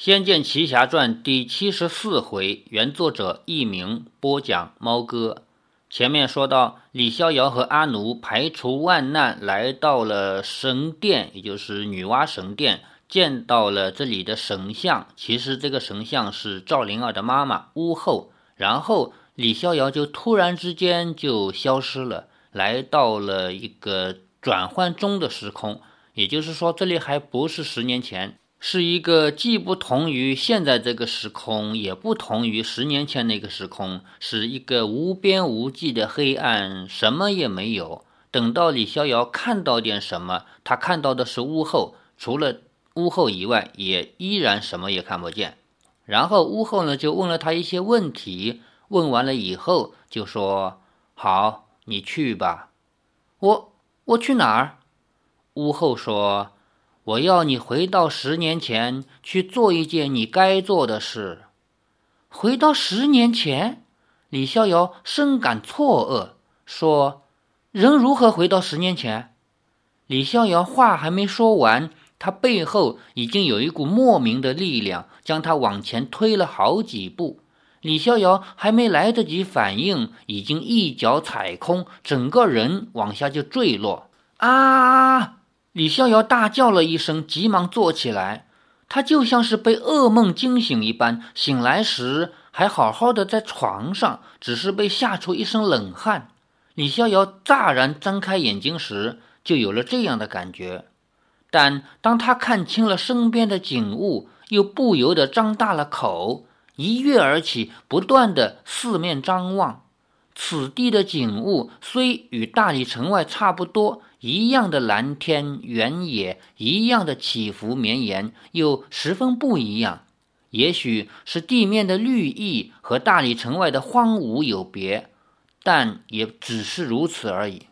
《仙剑奇侠传》第七十四回，原作者佚名，播讲猫哥。前面说到，李逍遥和阿奴排除万难来到了神殿，也就是女娲神殿，见到了这里的神像。其实这个神像是赵灵儿的妈妈巫后。然后李逍遥就突然之间就消失了，来到了一个转换中的时空。也就是说，这里还不是十年前。是一个既不同于现在这个时空，也不同于十年前那个时空，是一个无边无际的黑暗，什么也没有。等到李逍遥看到点什么，他看到的是屋后，除了屋后以外，也依然什么也看不见。然后屋后呢，就问了他一些问题，问完了以后，就说：“好，你去吧。”我我去哪儿？屋后说。我要你回到十年前去做一件你该做的事。回到十年前，李逍遥深感错愕，说：“人如何回到十年前？”李逍遥话还没说完，他背后已经有一股莫名的力量将他往前推了好几步。李逍遥还没来得及反应，已经一脚踩空，整个人往下就坠落。啊！李逍遥大叫了一声，急忙坐起来。他就像是被噩梦惊醒一般，醒来时还好好的在床上，只是被吓出一身冷汗。李逍遥乍然睁开眼睛时，就有了这样的感觉。但当他看清了身边的景物，又不由得张大了口，一跃而起，不断的四面张望。此地的景物虽与大理城外差不多。一样的蓝天原野，一样的起伏绵延，又十分不一样。也许是地面的绿意和大理城外的荒芜有别，但也只是如此而已。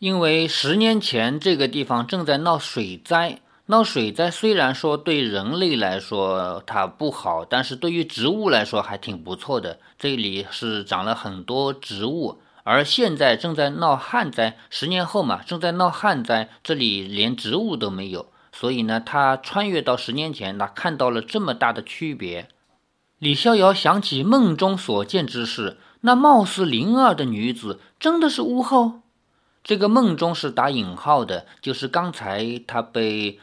因为十年前这个地方正在闹水灾，闹水灾虽然说对人类来说它不好，但是对于植物来说还挺不错的。这里是长了很多植物。而现在正在闹旱灾，十年后嘛，正在闹旱灾，这里连植物都没有，所以呢，他穿越到十年前，那看到了这么大的区别。李逍遥想起梦中所见之事，那貌似灵儿的女子，真的是巫后？这个梦中是打引号的，就是刚才他被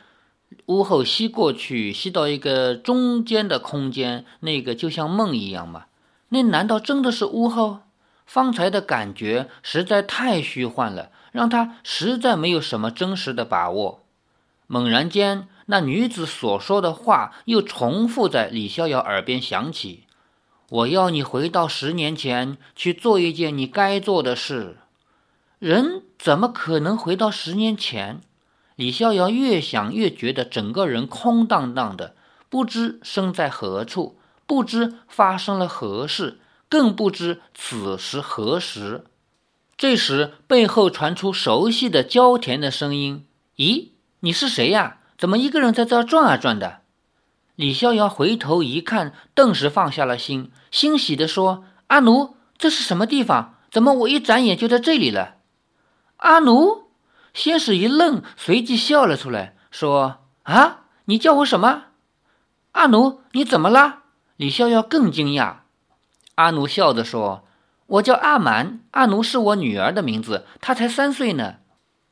屋后吸过去，吸到一个中间的空间，那个就像梦一样嘛？那难道真的是屋后？方才的感觉实在太虚幻了，让他实在没有什么真实的把握。猛然间，那女子所说的话又重复在李逍遥耳边响起：“我要你回到十年前去做一件你该做的事。”人怎么可能回到十年前？李逍遥越想越觉得整个人空荡荡的，不知身在何处，不知发生了何事。更不知此时何时。这时，背后传出熟悉的焦甜的声音：“咦，你是谁呀？怎么一个人在这转啊转的？”李逍遥回头一看，顿时放下了心，欣喜地说：“阿奴，这是什么地方？怎么我一转眼就在这里了？”阿奴先是一愣，随即笑了出来，说：“啊，你叫我什么？阿奴，你怎么了？”李逍遥更惊讶。阿奴笑着说：“我叫阿蛮，阿奴是我女儿的名字，她才三岁呢。”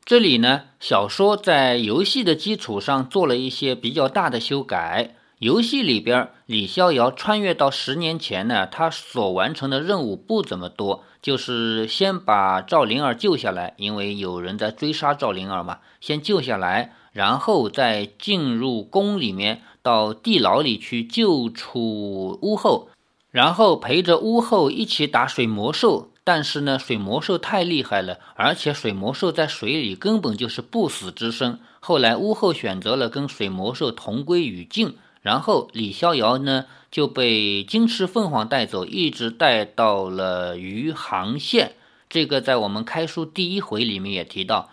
这里呢，小说在游戏的基础上做了一些比较大的修改。游戏里边，李逍遥穿越到十年前呢，他所完成的任务不怎么多，就是先把赵灵儿救下来，因为有人在追杀赵灵儿嘛，先救下来，然后再进入宫里面，到地牢里去救出巫后。然后陪着巫后一起打水魔兽，但是呢，水魔兽太厉害了，而且水魔兽在水里根本就是不死之身。后来巫后选择了跟水魔兽同归于尽，然后李逍遥呢就被金翅凤凰带走，一直带到了余杭县。这个在我们开书第一回里面也提到，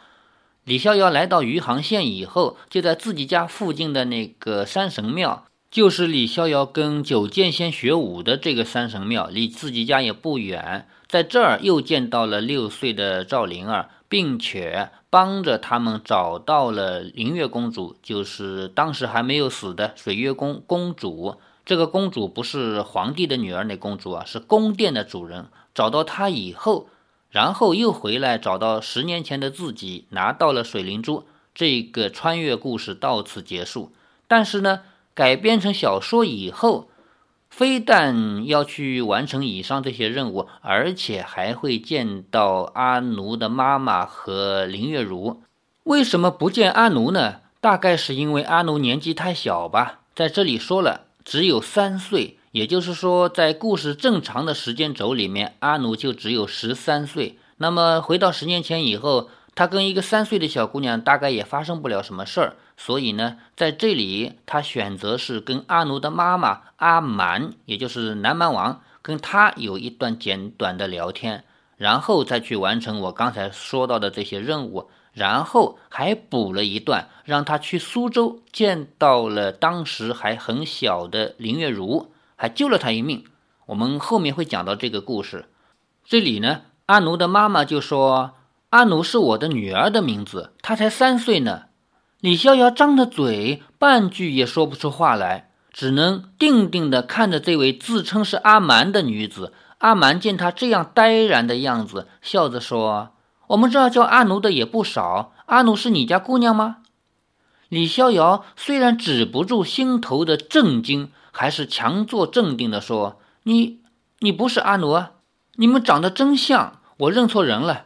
李逍遥来到余杭县以后，就在自己家附近的那个山神庙。就是李逍遥跟九剑仙学武的这个山神庙，离自己家也不远。在这儿又见到了六岁的赵灵儿，并且帮着他们找到了灵月公主，就是当时还没有死的水月宫公主。这个公主不是皇帝的女儿，那公主啊，是宫殿的主人。找到她以后，然后又回来找到十年前的自己，拿到了水灵珠。这个穿越故事到此结束。但是呢，改编成小说以后。非但要去完成以上这些任务，而且还会见到阿奴的妈妈和林月如。为什么不见阿奴呢？大概是因为阿奴年纪太小吧。在这里说了，只有三岁，也就是说，在故事正常的时间轴里面，阿奴就只有十三岁。那么回到十年前以后。他跟一个三岁的小姑娘大概也发生不了什么事儿，所以呢，在这里他选择是跟阿奴的妈妈阿蛮，也就是南蛮王，跟他有一段简短的聊天，然后再去完成我刚才说到的这些任务，然后还补了一段，让他去苏州见到了当时还很小的林月如，还救了他一命。我们后面会讲到这个故事。这里呢，阿奴的妈妈就说。阿奴是我的女儿的名字，她才三岁呢。李逍遥张着嘴，半句也说不出话来，只能定定地看着这位自称是阿蛮的女子。阿蛮见他这样呆然的样子，笑着说：“我们这儿叫阿奴的也不少。阿奴是你家姑娘吗？”李逍遥虽然止不住心头的震惊，还是强作镇定地说：“你，你不是阿奴啊？你们长得真像，我认错人了。”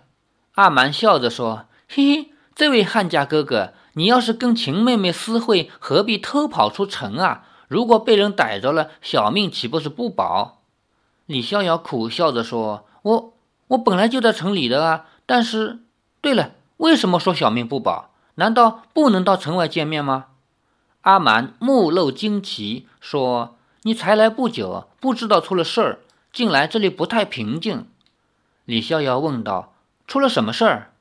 阿蛮笑着说：“嘿嘿，这位汉家哥哥，你要是跟秦妹妹私会，何必偷跑出城啊？如果被人逮着了，小命岂不是不保？”李逍遥苦笑着说：“我我本来就在城里的啊，但是，对了，为什么说小命不保？难道不能到城外见面吗？”阿蛮目露惊奇说：“你才来不久，不知道出了事儿，近来这里不太平静。”李逍遥问道。出了什么事儿？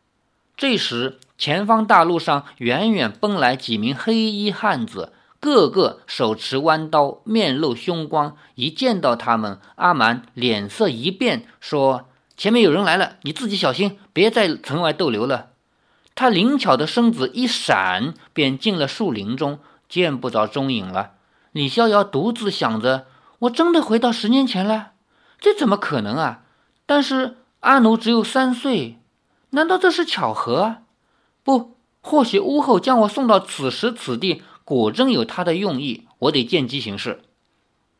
这时，前方大路上远远奔来几名黑衣汉子，个个手持弯刀，面露凶光。一见到他们，阿蛮脸色一变，说：“前面有人来了，你自己小心，别在城外逗留了。”他灵巧的身子一闪，便进了树林中，见不着踪影了。李逍遥独自想着：“我真的回到十年前了？这怎么可能啊？”但是阿奴只有三岁。难道这是巧合？不，或许屋后将我送到此时此地，果真有他的用意。我得见机行事。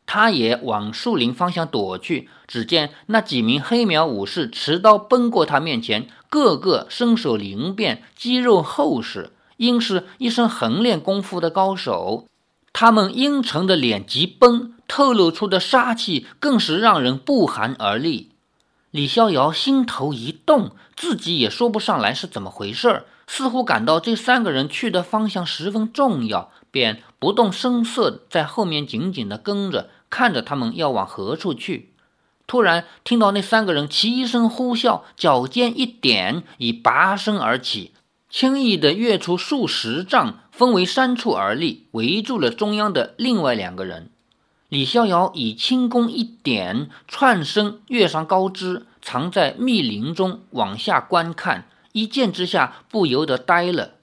他也往树林方向躲去。只见那几名黑苗武士持刀奔过他面前，个个身手灵便，肌肉厚实，应是一身横练功夫的高手。他们阴沉的脸极崩，透露出的杀气更是让人不寒而栗。李逍遥心头一动，自己也说不上来是怎么回事儿，似乎感到这三个人去的方向十分重要，便不动声色在后面紧紧地跟着，看着他们要往何处去。突然听到那三个人齐声呼啸，脚尖一点，已拔身而起，轻易地跃出数十丈，分为三处而立，围住了中央的另外两个人。李逍遥以轻功一点，窜身跃上高枝，藏在密林中往下观看。一见之下，不由得呆了。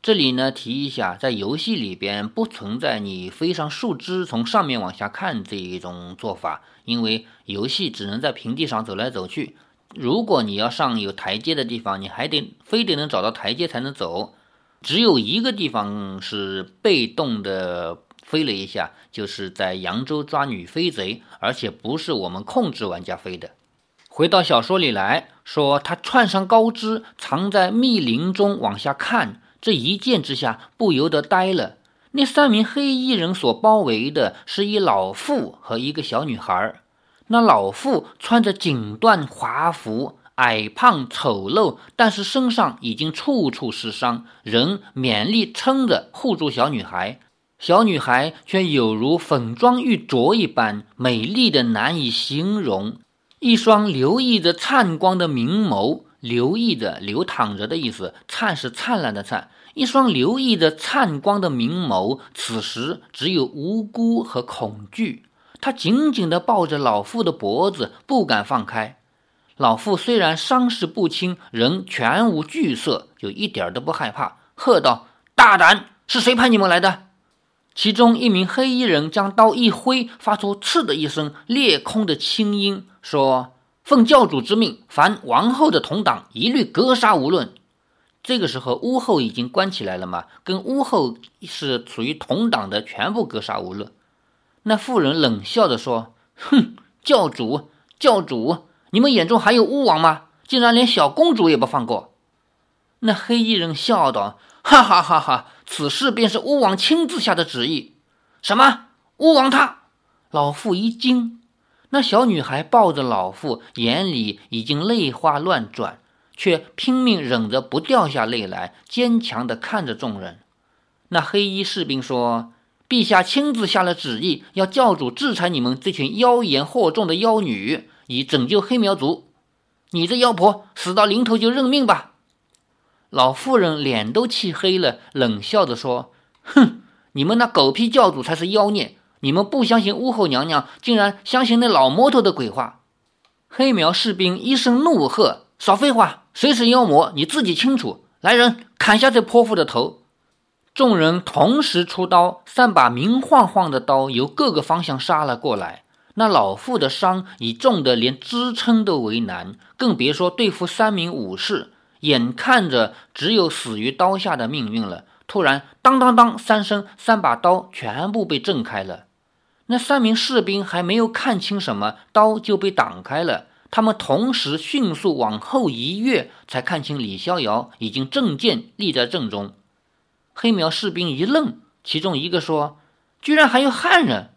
这里呢，提一下，在游戏里边不存在你飞上树枝从上面往下看这一种做法，因为游戏只能在平地上走来走去。如果你要上有台阶的地方，你还得非得能找到台阶才能走。只有一个地方是被动的。飞了一下，就是在扬州抓女飞贼，而且不是我们控制玩家飞的。回到小说里来说，他窜上高枝，藏在密林中往下看，这一见之下，不由得呆了。那三名黑衣人所包围的是一老妇和一个小女孩。那老妇穿着锦缎华服，矮胖丑陋，但是身上已经处处是伤，仍勉力撑着护住小女孩。小女孩却有如粉妆玉琢一般美丽的难以形容，一双留意着灿光的明眸，留意着流淌着的意思，灿是灿烂的灿，一双留意着灿光的明眸，此时只有无辜和恐惧。他紧紧地抱着老妇的脖子，不敢放开。老妇虽然伤势不轻，仍全无惧色，就一点都不害怕，喝道：“大胆！是谁派你们来的？”其中一名黑衣人将刀一挥，发出“刺”的一声裂空的轻音，说：“奉教主之命，凡王后的同党，一律格杀无论。”这个时候，屋后已经关起来了嘛，跟屋后是属于同党的，全部格杀无论。那妇人冷笑着说：“哼，教主，教主。”你们眼中还有巫王吗？竟然连小公主也不放过！那黑衣人笑道：“哈哈哈哈！此事便是巫王亲自下的旨意。”什么？巫王他？老妇一惊。那小女孩抱着老妇，眼里已经泪花乱转，却拼命忍着不掉下泪来，坚强地看着众人。那黑衣士兵说：“陛下亲自下了旨意，要教主制裁你们这群妖言惑众的妖女。”以拯救黑苗族，你这妖婆死到临头就认命吧！老妇人脸都气黑了，冷笑着说：“哼，你们那狗屁教主才是妖孽！你们不相信巫后娘娘，竟然相信那老魔头的鬼话！”黑苗士兵一声怒喝：“少废话！谁是妖魔，你自己清楚！来人，砍下这泼妇的头！”众人同时出刀，三把明晃晃的刀由各个方向杀了过来。那老妇的伤已重得连支撑都为难，更别说对付三名武士，眼看着只有死于刀下的命运了。突然，当当当三声，三把刀全部被震开了。那三名士兵还没有看清什么，刀就被挡开了。他们同时迅速往后一跃，才看清李逍遥已经正剑立在正中。黑苗士兵一愣，其中一个说：“居然还有汉人！”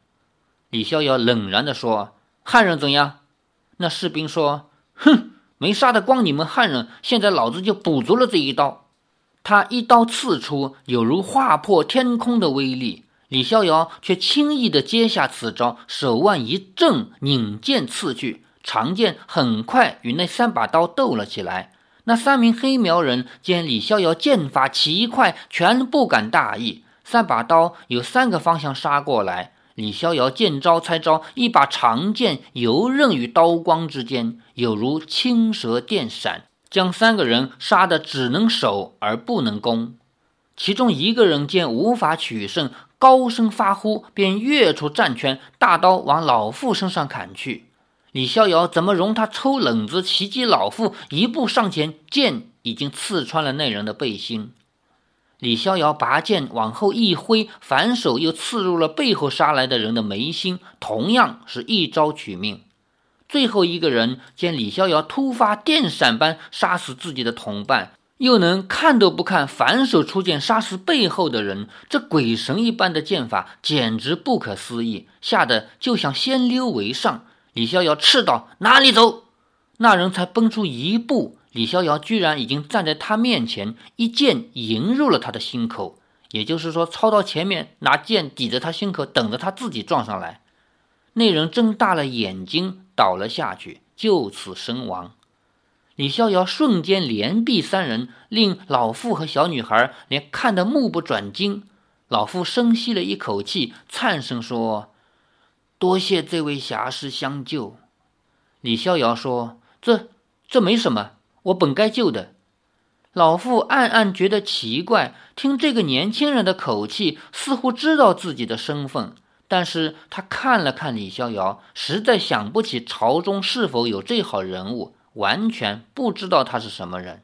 李逍遥冷然地说：“汉人怎样？”那士兵说：“哼，没杀得光你们汉人，现在老子就补足了这一刀。”他一刀刺出，有如划破天空的威力。李逍遥却轻易地接下此招，手腕一震，拧剑刺去，长剑很快与那三把刀斗了起来。那三名黑苗人见李逍遥剑法奇快，全不敢大意。三把刀有三个方向杀过来。李逍遥见招拆招，一把长剑游刃于刀光之间，有如青蛇电闪，将三个人杀得只能守而不能攻。其中一个人见无法取胜，高声发呼，便跃出战圈，大刀往老妇身上砍去。李逍遥怎么容他抽冷子袭击老妇？一步上前，剑已经刺穿了那人的背心。李逍遥拔剑往后一挥，反手又刺入了背后杀来的人的眉心，同样是一招取命。最后一个人见李逍遥突发电闪般杀死自己的同伴，又能看都不看，反手出剑杀死背后的人，这鬼神一般的剑法简直不可思议，吓得就想先溜为上。李逍遥斥道：“哪里走？”那人才奔出一步。李逍遥居然已经站在他面前，一剑迎入了他的心口，也就是说，抄到前面，拿剑抵着他心口，等着他自己撞上来。那人睁大了眼睛，倒了下去，就此身亡。李逍遥瞬间连毙三人，令老妇和小女孩连看得目不转睛。老妇深吸了一口气，颤声说：“多谢这位侠士相救。”李逍遥说：“这，这没什么。”我本该救的，老妇暗暗觉得奇怪，听这个年轻人的口气，似乎知道自己的身份。但是他看了看李逍遥，实在想不起朝中是否有这号人物，完全不知道他是什么人。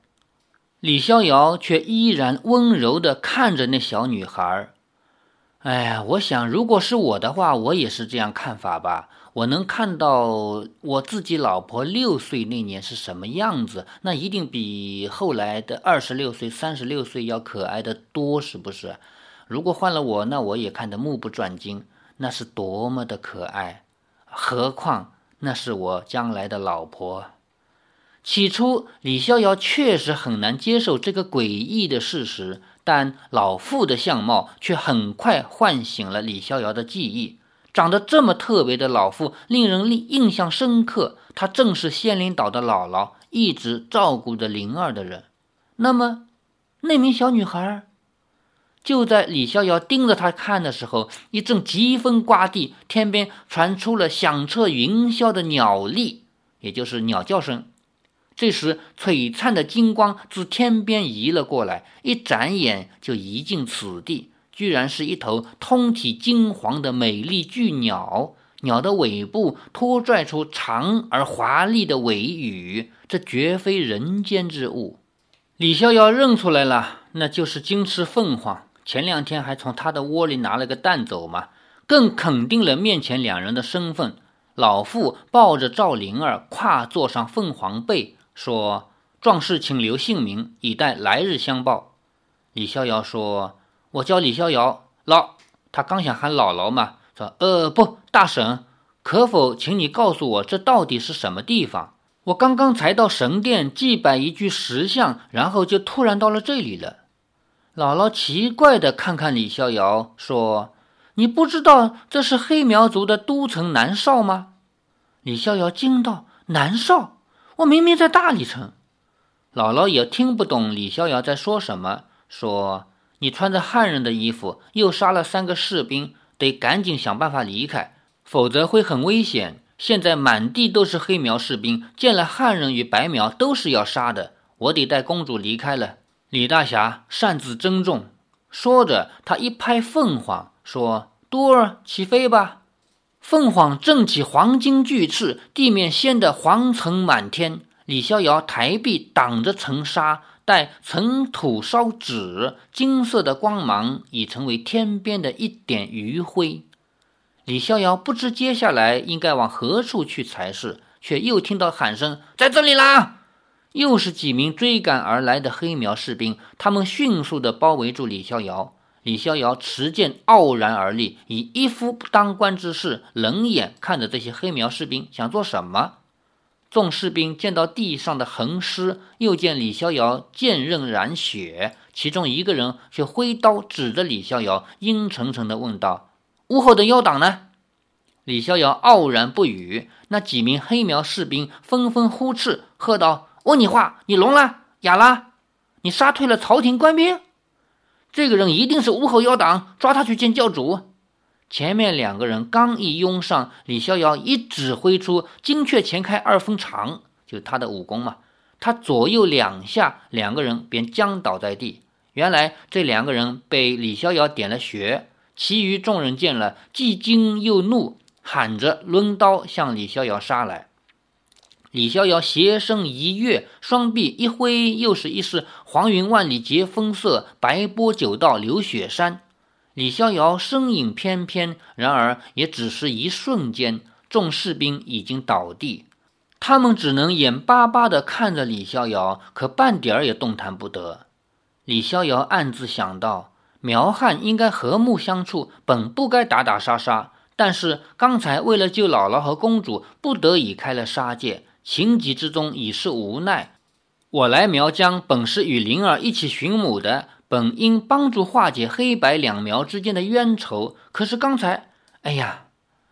李逍遥却依然温柔地看着那小女孩。哎呀，我想，如果是我的话，我也是这样看法吧。我能看到我自己老婆六岁那年是什么样子，那一定比后来的二十六岁、三十六岁要可爱的多，是不是？如果换了我，那我也看得目不转睛，那是多么的可爱。何况那是我将来的老婆。起初，李逍遥确实很难接受这个诡异的事实，但老妇的相貌却很快唤醒了李逍遥的记忆。长得这么特别的老妇，令人印象深刻。她正是仙灵岛的姥姥，一直照顾着灵儿的人。那么，那名小女孩，就在李逍遥盯着她看的时候，一阵疾风刮地，天边传出了响彻云霄的鸟厉，也就是鸟叫声。这时，璀璨的金光自天边移了过来，一眨眼就移进此地，居然是一头通体金黄的美丽巨鸟。鸟的尾部拖拽出长而华丽的尾羽，这绝非人间之物。李逍遥认出来了，那就是金翅凤凰。前两天还从他的窝里拿了个蛋走嘛，更肯定了面前两人的身份。老妇抱着赵灵儿，跨坐上凤凰背，说：“壮士，请留姓名，以待来日相报。”李逍遥说：“我叫李逍遥，老……他刚想喊姥姥嘛，说：‘呃，不，大婶，可否请你告诉我，这到底是什么地方？我刚刚才到神殿祭拜一具石像，然后就突然到了这里了。’姥姥奇怪的看看李逍遥，说。”你不知道这是黑苗族的都城南少吗？李逍遥惊道：“南少，我明明在大理城。”姥姥也听不懂李逍遥在说什么，说：“你穿着汉人的衣服，又杀了三个士兵，得赶紧想办法离开，否则会很危险。现在满地都是黑苗士兵，见了汉人与白苗都是要杀的。我得带公主离开了。”李大侠擅自珍重。说着，他一拍凤凰。说：“多儿起飞吧！”凤凰振起黄金巨翅，地面掀得黄尘满天。李逍遥抬臂挡着尘沙，待尘土烧纸，金色的光芒已成为天边的一点余晖。李逍遥不知接下来应该往何处去才是，却又听到喊声：“在这里啦！”又是几名追赶而来的黑苗士兵，他们迅速地包围住李逍遥。李逍遥持剑傲然而立，以一夫当关之势，冷眼看着这些黑苗士兵想做什么。众士兵见到地上的横尸，又见李逍遥剑刃染血，其中一个人却挥刀指着李逍遥，阴沉沉地问道：“屋后的妖党呢？”李逍遥傲然不语。那几名黑苗士兵纷纷呼斥，喝道：“问你话，你聋了？哑了？你杀退了朝廷官兵？”这个人一定是屋后妖党，抓他去见教主。前面两个人刚一拥上，李逍遥一指挥出金雀前开二分长，就他的武功嘛。他左右两下，两个人便僵倒在地。原来这两个人被李逍遥点了穴。其余众人见了，既惊又怒，喊着抡刀向李逍遥杀来。李逍遥斜身一跃，双臂一挥，又是一式黄云万里劫风色，白波九道流雪山。李逍遥身影翩翩，然而也只是一瞬间，众士兵已经倒地，他们只能眼巴巴地看着李逍遥，可半点儿也动弹不得。李逍遥暗自想到：苗汉应该和睦相处，本不该打打杀杀，但是刚才为了救姥姥和公主，不得已开了杀戒。情急之中已是无奈。我来苗疆本是与灵儿一起寻母的，本应帮助化解黑白两苗之间的冤仇。可是刚才，哎呀！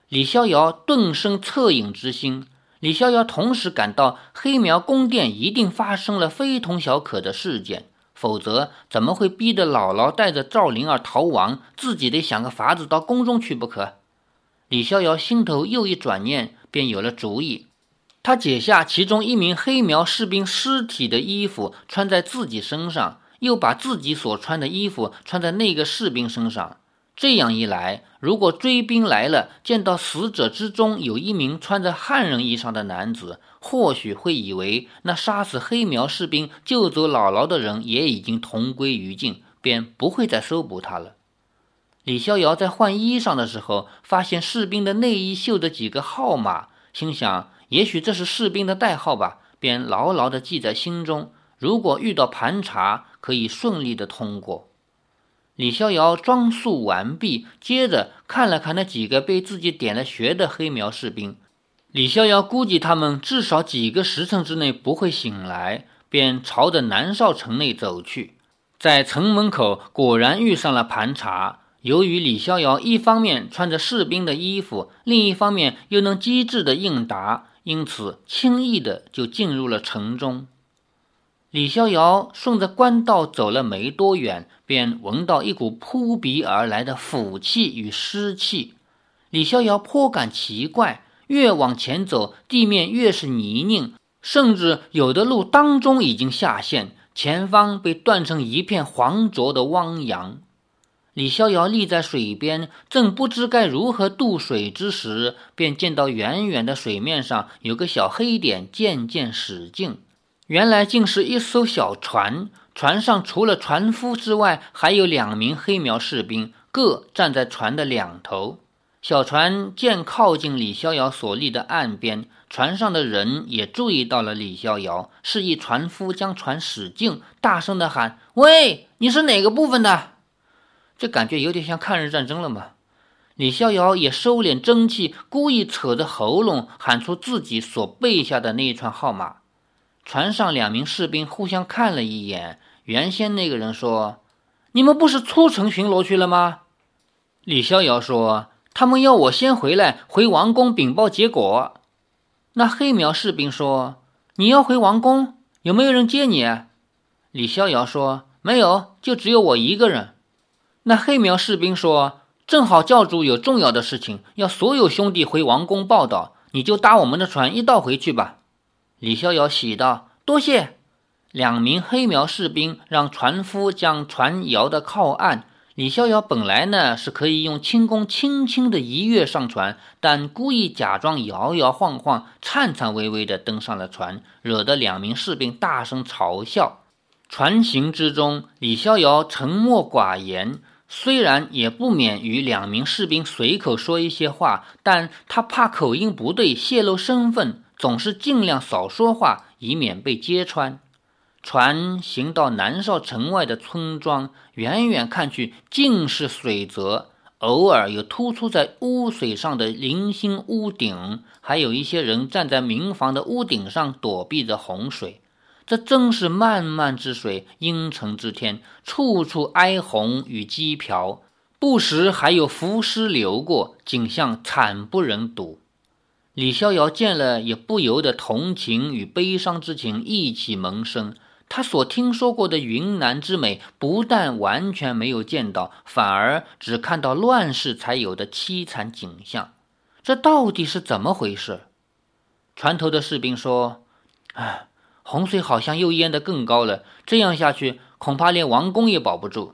李逍遥顿生恻隐之心。李逍遥同时感到黑苗宫殿一定发生了非同小可的事件，否则怎么会逼得姥姥带着赵灵儿逃亡，自己得想个法子到宫中去不可？李逍遥心头又一转念，便有了主意。他解下其中一名黑苗士兵尸体的衣服，穿在自己身上，又把自己所穿的衣服穿在那个士兵身上。这样一来，如果追兵来了，见到死者之中有一名穿着汉人衣裳的男子，或许会以为那杀死黑苗士兵、救走姥姥的人也已经同归于尽，便不会再搜捕他了。李逍遥在换衣裳的时候，发现士兵的内衣绣着几个号码，心想。也许这是士兵的代号吧，便牢牢地记在心中。如果遇到盘查，可以顺利的通过。李逍遥装束完毕，接着看了看那几个被自己点了穴的黑苗士兵。李逍遥估计他们至少几个时辰之内不会醒来，便朝着南少城内走去。在城门口，果然遇上了盘查。由于李逍遥一方面穿着士兵的衣服，另一方面又能机智的应答。因此，轻易的就进入了城中。李逍遥顺着官道走了没多远，便闻到一股扑鼻而来的腐气与湿气。李逍遥颇感奇怪，越往前走，地面越是泥泞，甚至有的路当中已经下陷，前方被断成一片黄浊的汪洋。李逍遥立在水边，正不知该如何渡水之时，便见到远远的水面上有个小黑点渐渐驶近。原来竟是一艘小船，船上除了船夫之外，还有两名黑苗士兵，各站在船的两头。小船渐靠近李逍遥所立的岸边，船上的人也注意到了李逍遥，示意船夫将船驶近，大声的喊：“喂，你是哪个部分的？”这感觉有点像抗日战争了嘛？李逍遥也收敛真气，故意扯着喉咙喊出自己所背下的那一串号码。船上两名士兵互相看了一眼，原先那个人说：“你们不是出城巡逻去了吗？”李逍遥说：“他们要我先回来，回王宫禀报结果。”那黑苗士兵说：“你要回王宫，有没有人接你？”李逍遥说：“没有，就只有我一个人。”那黑苗士兵说：“正好教主有重要的事情，要所有兄弟回王宫报道，你就搭我们的船一道回去吧。”李逍遥喜道：“多谢。”两名黑苗士兵让船夫将船摇得靠岸。李逍遥本来呢是可以用轻功轻轻的一跃上船，但故意假装摇摇晃晃、颤颤巍巍地登上了船，惹得两名士兵大声嘲笑。船行之中，李逍遥沉默寡言。虽然也不免与两名士兵随口说一些话，但他怕口音不对泄露身份，总是尽量少说话，以免被揭穿。船行到南少城外的村庄，远远看去尽是水泽，偶尔有突出在污水上的零星屋顶，还有一些人站在民房的屋顶上躲避着洪水。这正是漫漫之水，阴沉之天，处处哀鸿与鸡瓢，不时还有浮尸流过，景象惨不忍睹。李逍遥见了，也不由得同情与悲伤之情一起萌生。他所听说过的云南之美，不但完全没有见到，反而只看到乱世才有的凄惨景象。这到底是怎么回事？船头的士兵说：“唉。”洪水好像又淹得更高了，这样下去恐怕连王宫也保不住。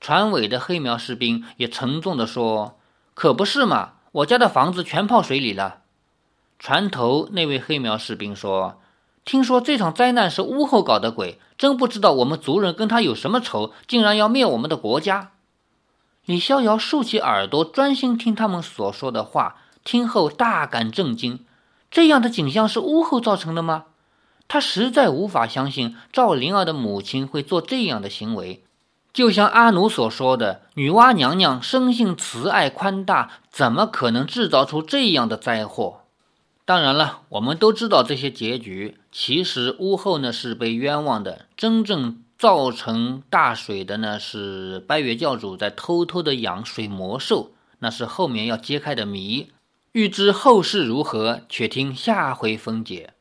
船尾的黑苗士兵也沉重地说：“可不是嘛，我家的房子全泡水里了。”船头那位黑苗士兵说：“听说这场灾难是巫后搞的鬼，真不知道我们族人跟他有什么仇，竟然要灭我们的国家。”李逍遥竖起耳朵，专心听他们所说的话，听后大感震惊：这样的景象是巫后造成的吗？他实在无法相信赵灵儿的母亲会做这样的行为，就像阿奴所说的，女娲娘娘生性慈爱宽大，怎么可能制造出这样的灾祸？当然了，我们都知道这些结局。其实屋后呢是被冤枉的，真正造成大水的呢是拜月教主在偷偷的养水魔兽，那是后面要揭开的谜。欲知后事如何，且听下回分解。